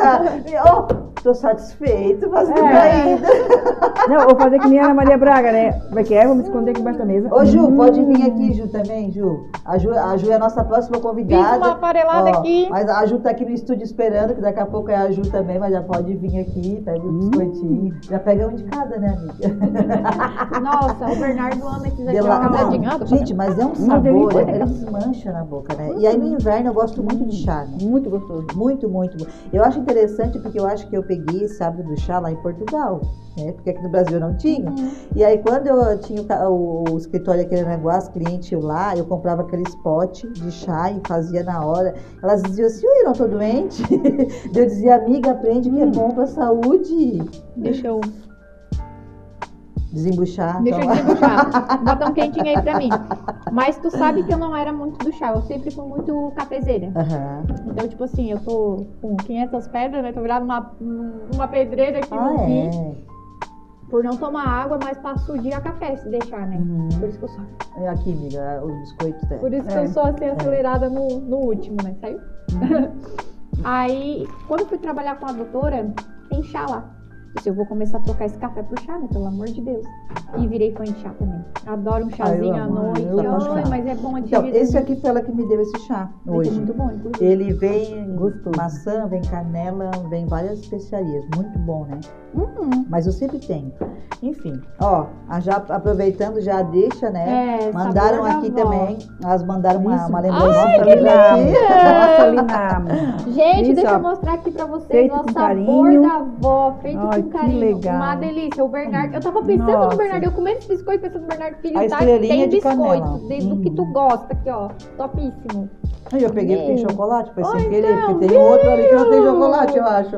Ó, tô satisfeito, mas não É. tá ainda. Não, vou fazer que nem a Ana Maria Braga, né? Como é que é? Vou me esconder aqui embaixo da mesa. Ô, Ju, Hum. pode vir aqui, Ju, também, Ju. A Ju, a Ju é a nossa próxima convidada. Fiz uma aparelada Ó, aqui. Mas a Ju tá aqui no estúdio esperando, que daqui a pouco é a Ju também, mas já pode vir aqui, pega os Hum. biscoitinhos. Já pega um de cada, né, amiga? Nossa, o Bernardo ama esses aqui, De lá- casadinho. Ah, tô Gente, mas é um sabor, delícia. ele desmancha na boca, né? E aí no inverno eu gosto muito de chá, né? Muito gostoso. Muito, muito. bom. Eu acho interessante porque eu acho que eu peguei esse hábito do chá lá em Portugal, né? Porque aqui no Brasil eu não tinha. E aí quando eu tinha o, o, escritório aqui em Aranaguá, as clientes iam lá, eu comprava aqueles pote de chá e fazia na hora. Elas diziam assim, ui, eu não tô doente. eu dizia, amiga, aprende que é Hum. bom pra saúde. Deixa eu, Desembuchar. deixa eu então. desembuchar. Bota um quentinho aí pra mim. Mas tu sabe que eu não era muito do chá. Eu sempre fui muito cafezeira. Aham. Então, tipo assim, eu tô com 500 pedras, né? Tô virada uma, uma pedreira aqui Ah, é. Por não tomar água, mas passo o dia a café, se deixar, né? Uhum. Por isso que eu sou, É Aqui, amiga, os biscoitos dela. por isso que É. eu sou assim, acelerada no, no último, né? Saiu? Aí, quando eu fui trabalhar com a doutora, tem chá lá. Eu vou começar a trocar esse café por chá, né? Pelo amor de Deus. E virei fã de chá também. Adoro um chazinho à amo, noite. Ai, mas é bom de Então, esse aqui foi ela que me deu esse chá hoje. é muito bom, inclusive. Ele vem Gostoso. maçã, vem canela, vem várias especiarias. Muito bom, né? Uhum. Mas eu sempre tenho. Enfim, ó, já aproveitando, já deixa, né? É, mandaram sabor da aqui também. Elas mandaram uma, Isso. uma lembrança na, aqui. mostra ali na. Gente, Isso, deixa ó. eu mostrar aqui pra vocês Feito o com sabor carinho. da avó, feito Ai, que carinho. legal. Uma delícia. O Bernardo, eu tava pensando Nossa. no Bernardo, eu comendo esse biscoito pensando no Bernardo Filho, A tá? Tem de biscoito, canela. desde o que tu Uhum. gosta aqui, ó. Topíssimo. Aí eu peguei porque tem Hum. chocolate, foi sem querer, então, porque tem outro ali que não tem chocolate, eu acho.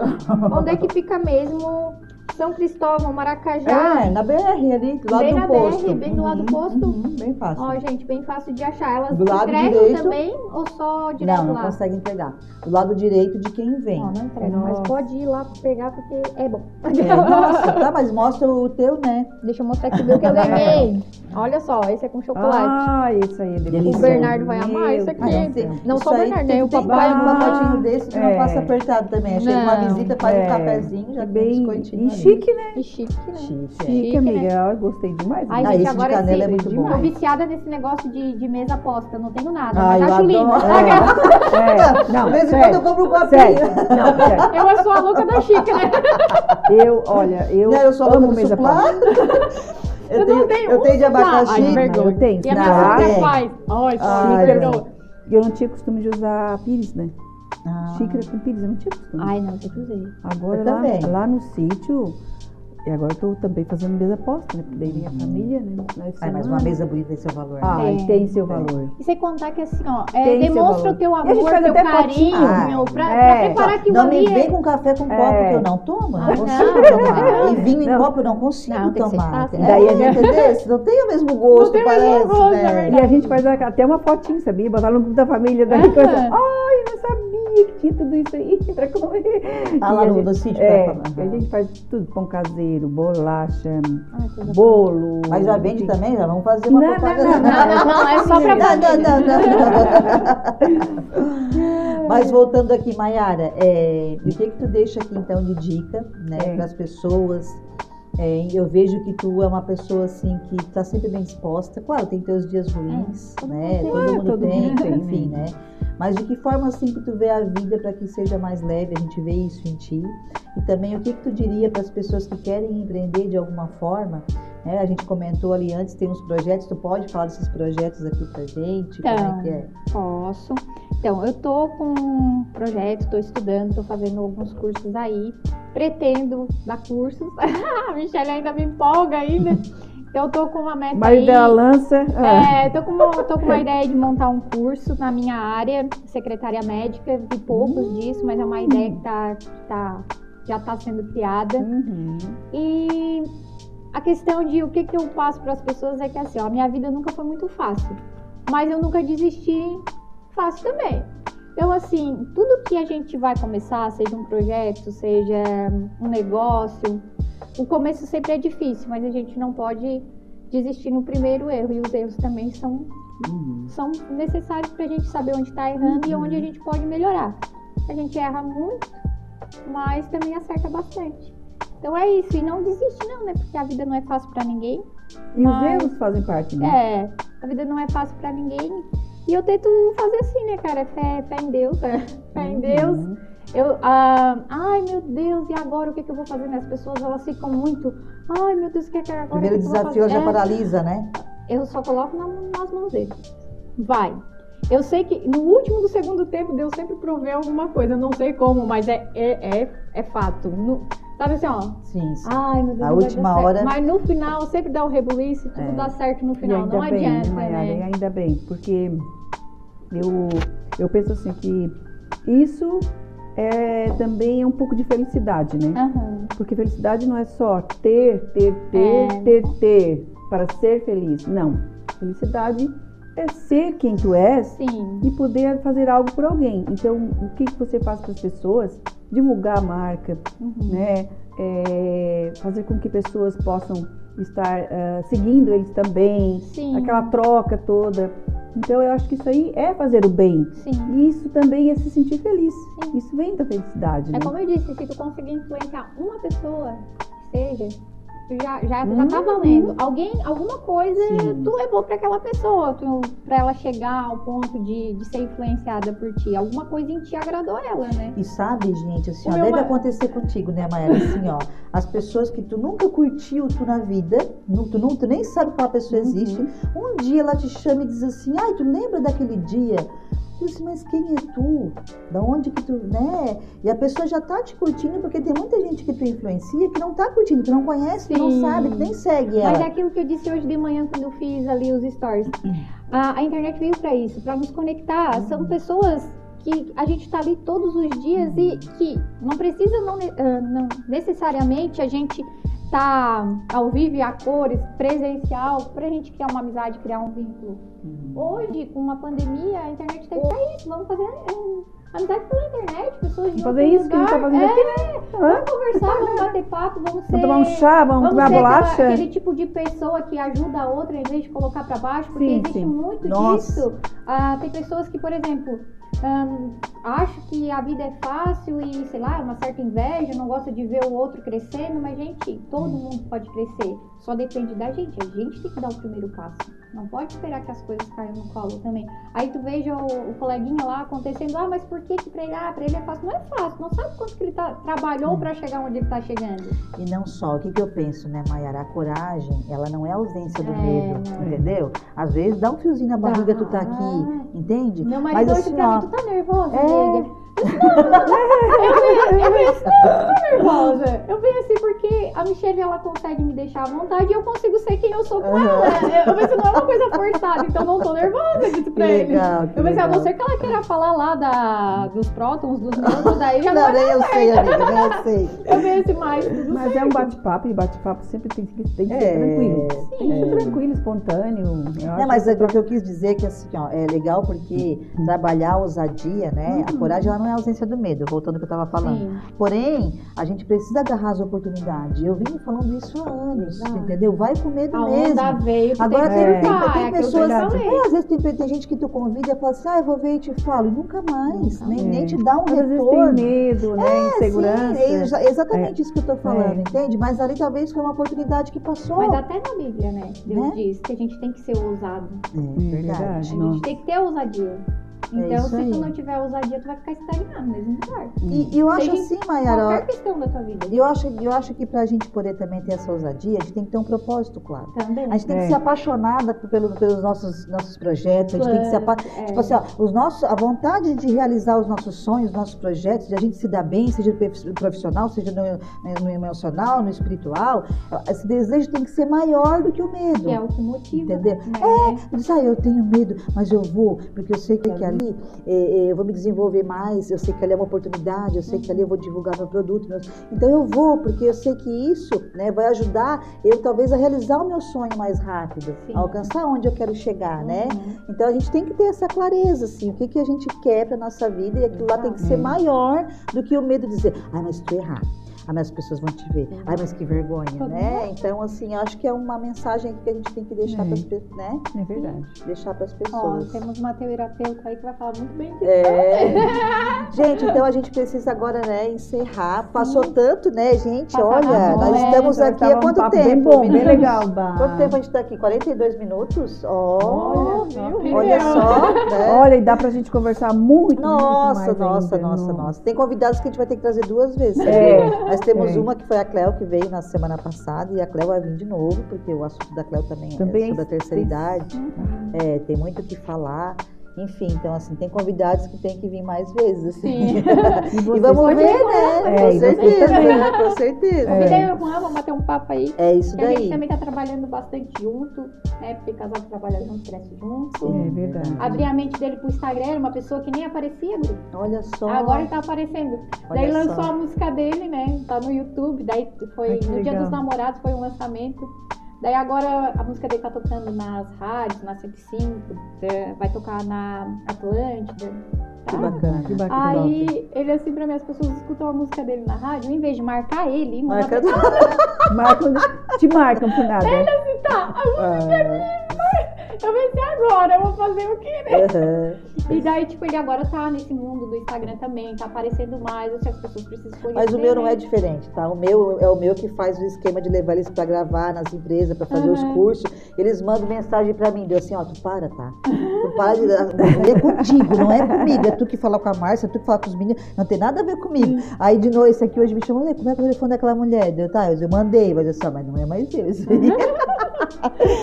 Onde é que fica mesmo? São Cristóvão, Maracajá. É, na BR ali, do lado Bem do na posto. BR, bem do lado do posto. uhum, bem fácil. Ó, gente, bem fácil de achar. Elas Do lado entregam direito. também ou só direto não, não lá? consegue entregar. Do lado direito de quem vem. Ó, não entregam, mas Nossa. pode ir lá pegar porque é bom. É, nossa, tá, mas mostra o teu, né? Deixa eu mostrar aqui o meu que eu ganhei. Olha só, esse é com chocolate. Ah, esse aí é delicioso. O Bernardo vai amar isso aqui. Ah, não, Não isso só o Bernardo, tem, né? O tem papai. um pacotinho desse que não É. passa apertado também. Chega uma Não. visita, faz um É. cafezinho, já um Bem, biscoitinho. e chique, né? Que chique, né? Chique, é. Chique, Chique, amiga. Eu gostei demais. Ai, Ah, gente, esse de agora canela sim, é muito bom. Tô viciada nesse negócio de, de mesa aposta. Não tenho nada, Ai, mas eu acho lindo. É, não, De vez em quando eu compro um copinho. Não. Eu sou a louca da chique, né? Eu, olha, eu, Não, eu sou amo louca do mesa suplá. Eu Eu tenho, não tenho eu tenho de suplá. abacaxi. Ai, vergonha. eu tenho. E a minha sogra é. faz. Ai, Ai, me perdoa. E eu não tinha costume de usar pires, né? Ah. Xícara com pires, eu não tinha costume. Ai, não, eu usei. Agora Eu lá, também. lá no sítio, e agora eu tô também fazendo mesa posta, né? Porque daí vem a família, né? Ai, mas uma mesa bonita tem seu valor. Ah, né? É. tem seu valor. E sem contar que assim, ó, é, demonstra o teu amor, faz teu carinho, fotinho. meu, pra, É. pra preparar aquilo Não ali. me é- vem com café com copo É. que eu não tomo. Ah, Não não. consigo tomar. E vinho em Não. copo eu não consigo Não, que tomar. Daí a gente- entendeu? Não tem o mesmo gosto, Não o parece, gosto, né? é E a gente faz até uma fotinha, sabia? Botar no grupo da família, daí coisa. Ai, tinha tudo isso aí para comer. Ah, lá a no, sítio. É, pra- a Aham. gente faz tudo, pão caseiro, bolacha, Ai, bolo. Mas já vende também? Já vamos fazer uma Não, não, propaganda. não, Não, não, não, é só pra Não, não, não, não. Mas voltando aqui, Mayara, é, o que que tu deixa aqui então de dica, né, É. para as pessoas? É, eu vejo que tu é uma pessoa assim que está sempre bem disposta. Claro, tem teus dias ruins, todo né? Todo mundo Todo mundo tem. enfim, né? Mas de que forma assim que tu vê a vida para que seja mais leve? A gente vê isso em ti. E também o que que tu diria para as pessoas que querem empreender de alguma forma? né? A gente comentou ali antes, tem uns projetos. Tu pode falar desses projetos aqui pra gente? Como é Então, que é? Posso. Então, eu tô com um projeto, tô estudando, tô fazendo alguns cursos aí. Pretendo dar cursos. a Michelle ainda me empolga ainda. Então, eu tô com uma meta Mas aí. da lança. ah, É, tô com, uma, tô com uma ideia de montar um curso na minha área, secretária médica, vi poucos disso, mas é uma ideia que tá, tá- já está sendo criada. uhum. E a questão de o que, que eu passo para as pessoas é que assim, ó, a minha vida nunca foi muito fácil, mas eu nunca desisti fácil também. Então, assim, tudo que a gente vai começar, seja um projeto, seja um negócio, o começo sempre é difícil, mas a gente não pode desistir no primeiro erro. E os erros também são, Uhum. são necessários para a gente saber onde está errando e onde a gente pode melhorar. A gente erra muito, mas também acerta bastante. Então é isso, e não desiste não, né? Porque a vida não é fácil para ninguém. E Mas- os erros fazem parte, né? É, a vida não é fácil para ninguém. E eu tento fazer assim, né, cara? Fé, fé em Deus, né? Fé em Deus. Uhum. Eu, ah, ai meu Deus, e agora o que, que eu vou fazer? Né? As pessoas elas ficam muito, ai meu Deus, o que é que agora? Primeiro o que desafio já É, paralisa, né? eu só coloco na- nas mãos dele. Vai. Eu sei que no último do segundo tempo Deus sempre provê alguma coisa. Eu não sei como, mas é, é, é, é fato. No- sabe assim, ó. Sim, sim. Ai, meu Deus, A última hora- Mas no final sempre dá o rebuliço, tudo É. dá certo no final. ainda Não bem, adianta, né, Mayara? E né? ainda bem, porque eu, eu penso assim que isso é também é um pouco de felicidade, né? Aham. Porque felicidade não é só ter, ter, ter, É. ter, ter para ser feliz. Não. Felicidade é ser quem tu és Sim. e poder fazer algo por alguém. Então, o que, que você faz para as pessoas? Divulgar a marca, Uhum. né? É, fazer com que pessoas possam estar ah, seguindo eles também, Sim. aquela troca toda. Então, eu acho que isso aí é fazer o bem. Sim. E isso também é se sentir feliz. Sim. Isso vem da felicidade, né? É como eu disse, se tu conseguir influenciar uma pessoa, que seja, já, já, já Uhum. tá valendo. Alguém, alguma coisa, Sim. tu levou pra aquela pessoa, tu, pra ela chegar ao ponto de, de ser influenciada por ti. Alguma coisa em ti agradou ela, né? E sabe, gente, assim, O ó, deve ma- acontecer contigo, né, Mayara? Assim, ó, as pessoas que tu nunca curtiu tu na vida, nu- tu, não, tu nem sabe que a pessoa Uhum. existe, um dia ela te chama e diz assim, ai, tu lembra daquele dia? Tu diz, mas quem é tu? Da onde que tu, né? E a pessoa já tá te curtindo, porque tem muita gente que tu influencia que não tá curtindo, tu não conhece, tu não Sim. sabe, tu nem segue ela. Mas é aquilo que eu disse hoje de manhã quando eu fiz ali os stories. A, a internet veio pra isso, pra nos conectar. São pessoas que a gente tá ali todos os dias e que não precisa não, ah, não necessariamente a gente tá ao vivo e a cores, presencial, pra gente criar uma amizade, criar um vínculo. Uhum. Hoje, com uma pandemia, a internet teve pra isso. Vamos fazer é, amizade pela internet, pessoas de fazer isso que a gente tá lugar. fazendo aqui, É, vamos conversar, vamos bater papo, vamos ser... Vamos tomar um chá, vamos, Vamos comer uma ser aquela- bolacha. aquele tipo de pessoa que ajuda a outra em vez de colocar pra baixo, porque Sim, existe sim. muito Nossa. disso. Ah, tem pessoas que, por exemplo, ahn, acham que a vida é fácil e, sei lá, uma certa inveja, não gosta de ver o outro crescendo, mas, gente, todo mundo pode crescer. Só depende da gente. A gente tem que dar o primeiro passo. Não pode esperar que as coisas caiam no colo também. Aí tu veja o, o coleguinha lá acontecendo, ah, mas por que que pra ele, ah, pra ele é fácil? Não é fácil, não sabe quanto que ele tá, trabalhou pra chegar onde ele tá chegando. E não só, o que, que eu penso, né, Mayara? A coragem, ela não é ausência do É, medo, não. entendeu? Às vezes dá um fiozinho na barriga, tu tá aqui, entende? Meu Mas marido hoje assim, ó, tu tá nervosa, é. amiga? Eu eu assim, não, eu tô nervosa. Eu venho assim porque a Michelle, ela consegue me deixar à vontade e eu consigo ser quem eu sou com ela. Eu penso, não é uma coisa forçada, então não tô nervosa, disse Que pra ele. legal, que Eu pensei, a legal. não ser que ela queira falar lá da, dos prótons, dos nêutrons, daí já não, Não, é. eu sei, amiga, eu sei. Eu venho assim mais, tudo Mas é um bate-papo e bate-papo sempre tem que, tem que ser É, tranquilo. Tem que ser é. tranquilo, espontâneo. Eu Não, mas é o que eu quis dizer é que assim, ó, é legal porque trabalhar a ousadia, né? A Uhum. coragem ela não é a ausência do medo, voltando ao que eu estava falando. Sim. Porém, a gente precisa agarrar as oportunidades. Eu vim falando isso há anos, Exato. entendeu? Vai com medo A mesmo. onda veio, Agora tem tem, que tem, surfar, tem é pessoas. É, às vezes tem, tem gente que tu convida e fala assim, ah, eu vou ver e te falo. E nunca mais. Nem, nem te dá um Às retorno. tem medo, né? É, insegurança. Sim, é exa- exatamente isso que eu tô falando, É. entende? Mas ali talvez foi uma oportunidade que passou. Mas até na Bíblia, né? Deus Né? diz que a gente tem que ser ousado. É, verdade. A gente tem que ter ousadia. Então, isso se aí. tu não tiver ousadia, tu vai ficar estagnado no mesmo lugar. E, e eu acho Seja assim, Mayara, Qualquer questão da tua vida. eu acho, eu acho que pra gente poder também ter essa ousadia, a gente tem que ter um propósito claro. Também. A gente tem É. que ser apaixonada pelo, pelos nossos, nossos projetos, a gente tem que ser apa- É. Tipo assim, ó, os nossos, a vontade de realizar os nossos sonhos, os nossos projetos, de a gente se dar bem, seja no profissional, seja no, no emocional, no espiritual, esse desejo tem que ser maior do que o medo. Que é o que motiva. Entendeu? Né? Eu disse, ah, eu tenho medo, mas eu vou, porque eu sei que, que ali eh, eh, eu vou me desenvolver mais, eu sei que ali é uma oportunidade, eu sei que ali eu vou divulgar meu produto. meus- Então eu vou, porque eu sei que isso né, vai ajudar eu talvez a realizar o meu sonho mais rápido, Sim. a alcançar onde eu quero chegar, né? Uhum. Então a gente tem que ter essa clareza, assim, o que, que a gente quer para nossa vida e aquilo lá tem que ser maior do que o medo de dizer, ai, mas tu errar. Ah, mas as pessoas vão te ver. Ai, mas que vergonha, né? Então, assim, acho que é uma mensagem que a gente tem que deixar É. para as pessoas, né? É verdade. Deixar para as Ó, pessoas. temos uma terapeuta aí que vai falar muito bem disso. É. gente, então a gente precisa agora, né, encerrar. Passou tanto, né, gente? Passa Olha, nós né? estamos Então, aqui há um quanto papo tempo? Bem bom, bem legal, Bah. Quanto tempo a gente está aqui? 42 minutos? Ó, Olha olha só, né? Olha, e dá pra gente conversar muito, Nossa, muito mais nossa, ainda. nossa, nossa. Tem convidados que a gente vai ter que trazer duas vezes. É, Nós temos é. uma que foi a Cléo, que veio na semana passada, e a Cléo vai vir de novo, porque o assunto da Cléo também, Também é sobre a terceira idade. É, tem muito o que falar. Enfim, então assim, tem convidados que tem que vir mais vezes, assim. Sim. E, E vamos ver, né? É, com e vocês certeza, também. né? Com certeza. É. eu e o Juan, vamos bater um papo aí. É isso Que a gente daí. também tá trabalhando bastante junto, né? Porque casal que trabalha junto, cresce junto. Sim, É verdade. Abri a mente dele pro Instagram, era uma pessoa que nem aparecia, Guri. Olha só. Agora ele tá aparecendo. olha daí lançou só. a música dele, né? Tá no YouTube. Daí foi Ai, no Dia legal. dos Namorados, foi um lançamento. Daí agora a música dele tá tocando nas rádios, na 105, é, vai tocar na Atlântida. Que bacana. Que bacana. Aí ele assim pra mim, as pessoas escutam a música dele na rádio, em vez de marcar ele Marca... pra Marcam, te marcam por nada. tá, Ah, eu pensei agora, eu vou fazer o quê, né? Aham. E daí, tipo, ele agora tá nesse mundo do Instagram também, tá aparecendo mais, assim, as pessoas precisam conhecer. Mas o meu não né? é diferente, tá? O meu é o meu que faz o esquema de levar eles pra gravar nas empresas, pra fazer os Aham. cursos. Eles mandam mensagem pra mim, deu assim, ó, tu para, tá? Tu para de. É contigo, não é comigo. É tu que fala com a Márcia, tu que fala com os meninos, não tem nada a ver comigo. Aí de noite, esse aqui hoje me chamou, "Lê, como é que o telefone daquela mulher? Deu, tá, eu mandei, mas eu só, mas não é mais eu. Isso aí.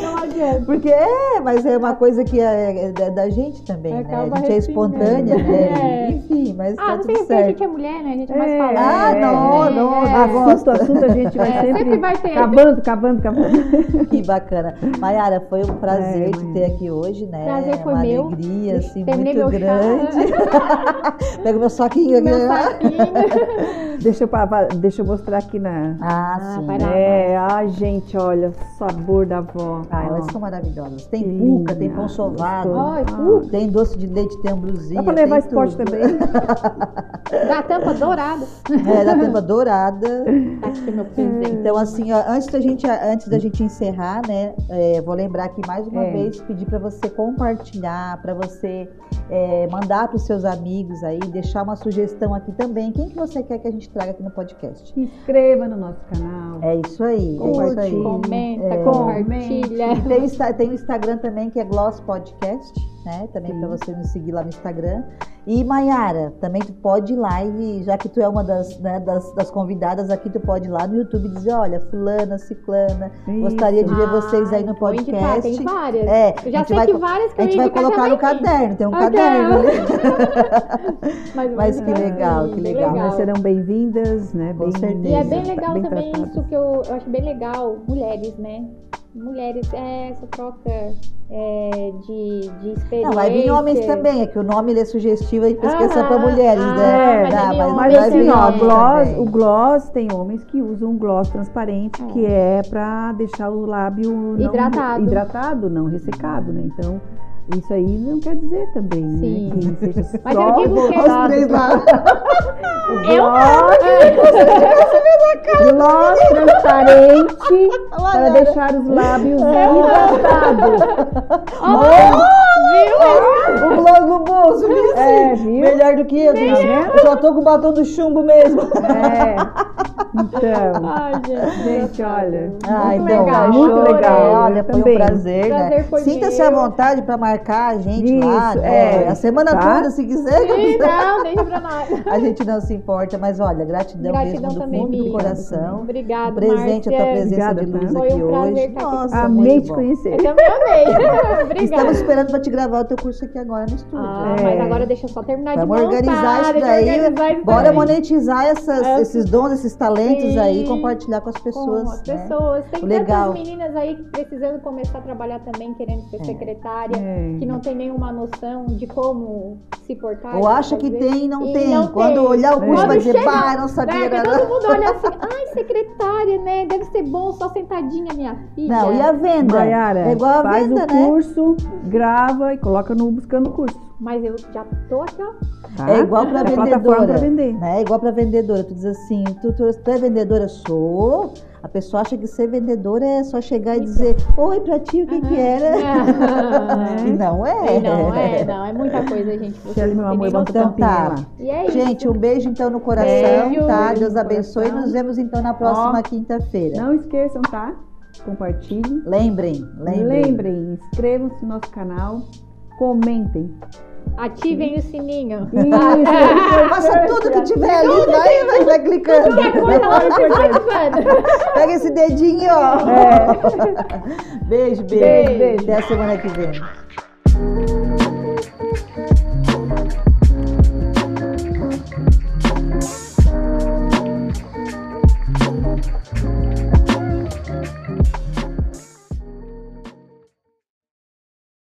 Não adianta. Porque é, mas é uma coisa que é, é da- gente também, né? A gente é espontânea, né? É. Enfim, mas Ah, tá não tudo porque a certo. gente é mulher, né? A gente é mais É. Ah, não, não, é. não. assunto, assunto a gente vai É, sempre, sempre vai ter. cavando, cavando, cavando. Que bacana. Mayara, foi um prazer É, te ter aqui hoje, né? Prazer foi Uma meu. alegria, assim, Terminei muito grande. Pega o meu saquinho aqui. Meu né? saquinho. Deixa eu, deixa eu mostrar aqui na. Ah, Ah, sim. É, ai, gente, olha, sabor da avó. Ah, elas são maravilhosas. Tem Que cuca, tem pão sovado, Ai, Ah. tem doce de leite, tem ambrosia. Dá pra levar esporte tudo. também. Da tampa dourada. É, da tampa dourada. Meu presente. Então, assim, ó, antes da gente, antes da gente encerrar, né, é, vou lembrar aqui mais uma É. vez, pedir para você compartilhar, para você é, mandar para os seus amigos aí, deixar uma sugestão aqui também. Quem que você quer que a gente traga aqui no podcast? Se inscreva no nosso canal. É isso aí, é isso Curte, aí. Comenta, É. compartilha. Tem, tem o Instagram também, que é Gloss Podcast, né? Também para você nos seguir lá no Instagram. E Mayara, também tu pode ir lá e já que tu é uma das, né, das, das convidadas aqui, tu pode ir lá no YouTube e dizer, olha, fulana, ciclana, gostaria de ver vocês aí no Ai, vou indicar, podcast. Tem várias. É, Eu já a gente sei vai, que várias que a gente vai colocar no caderno, tem um Ok. caderno ali. Mas, Mas que legal, que legal. Mas serão bem-vindas, né? Com bem, certeza. E é bem legal bem também tratadas. isso que eu, eu acho bem legal, mulheres, né? Mulheres, é essa troca é, de, de experiência. Não, vai vir homens também, é que o nome ele é sugestivo e pesquisa para mulheres, ah, né? mas Dá, ali mas homens Mas assim, ó, gloss, o gloss tem homens que usam um gloss transparente, É. que é pra deixar o lábio não- Hidratado. hidratado, não ressecado, né? Então, Isso aí não quer dizer também, Sim. né? Que seja Mas só eu digo que- Os voltado três lá. Eu gloss transparente para deixar os lábios hidratados. O gloss no bolso, viu? É, viu? Melhor do que eu, Denise. Eu só tô com o batom do chumbo mesmo. É. Então, Ai, gente. gente, olha. Ah, Muito então, legal, muito legal. Olha, foi um prazer, Prazer né? foi Sinta-se à vontade para marcar a gente lá, Isso, né? é. A semana Tá? toda, se quiser. Sim, não, deixa pra nós. A gente não se importa, mas olha, gratidão, Gratidão mesmo do também, fundo do Miriam. coração. Obrigada, Um presente a tua Márcia. presença Obrigada, de luz. Foi aqui um prazer hoje. Nossa, Amei te conhecer. Eu também amei. Obrigada. Estamos esperando para te gravar o teu curso aqui agora no estúdio. Ah, É. mas agora deixa eu só terminar Vamos de montar. organizar isso daí. organizar isso Bora daí. monetizar essas- É. esses dons, esses talentos aí e Sim. compartilhar com as pessoas. Com as né? pessoas. Tem Legal. tantas meninas aí precisando começar a trabalhar também, querendo ser secretária, É. que não tem nenhuma noção de como se portar. Ou acha que tem e não E tem. não Quando tem. olhar o curso Quando vai dizer, chega, bah, não sabia Né? Todo mundo olha assim, ai, secretária, né? Deve ser bom só sentadinha, minha filha. Não, e a venda? Maiara, é igual a faz venda, o né? curso, grava e coloca no Buscando Curso. Mas eu já tô aqui, ó. tá? É igual para É vendedora. pra vender. Né? É igual para vendedora. Tu diz assim, tu, tu, tu é vendedora? Sou. A pessoa acha que ser vendedora é só chegar e dizer, oi, pra ti, o que que era? E não é. E não é, não. É muita coisa, gente. Vocês meu amor, noção. Então tá. E é isso. Gente, um beijo então no coração, Beijo. tá? Beijo Deus abençoe. coração. Nos vemos então na próxima quinta-feira. Não esqueçam, tá? Compartilhem. Lembrem, lembrem. Lembrem, inscrevam-se no nosso canal. Comentem. Ativem o sininho. Isso! Faça tudo que tiver ali, vai, vai, vai clicando. Qualquer coisa lá Spotify. Pega esse dedinho, ó. É. Beijo, beijo. Beijo, beijo. Até a semana que vem.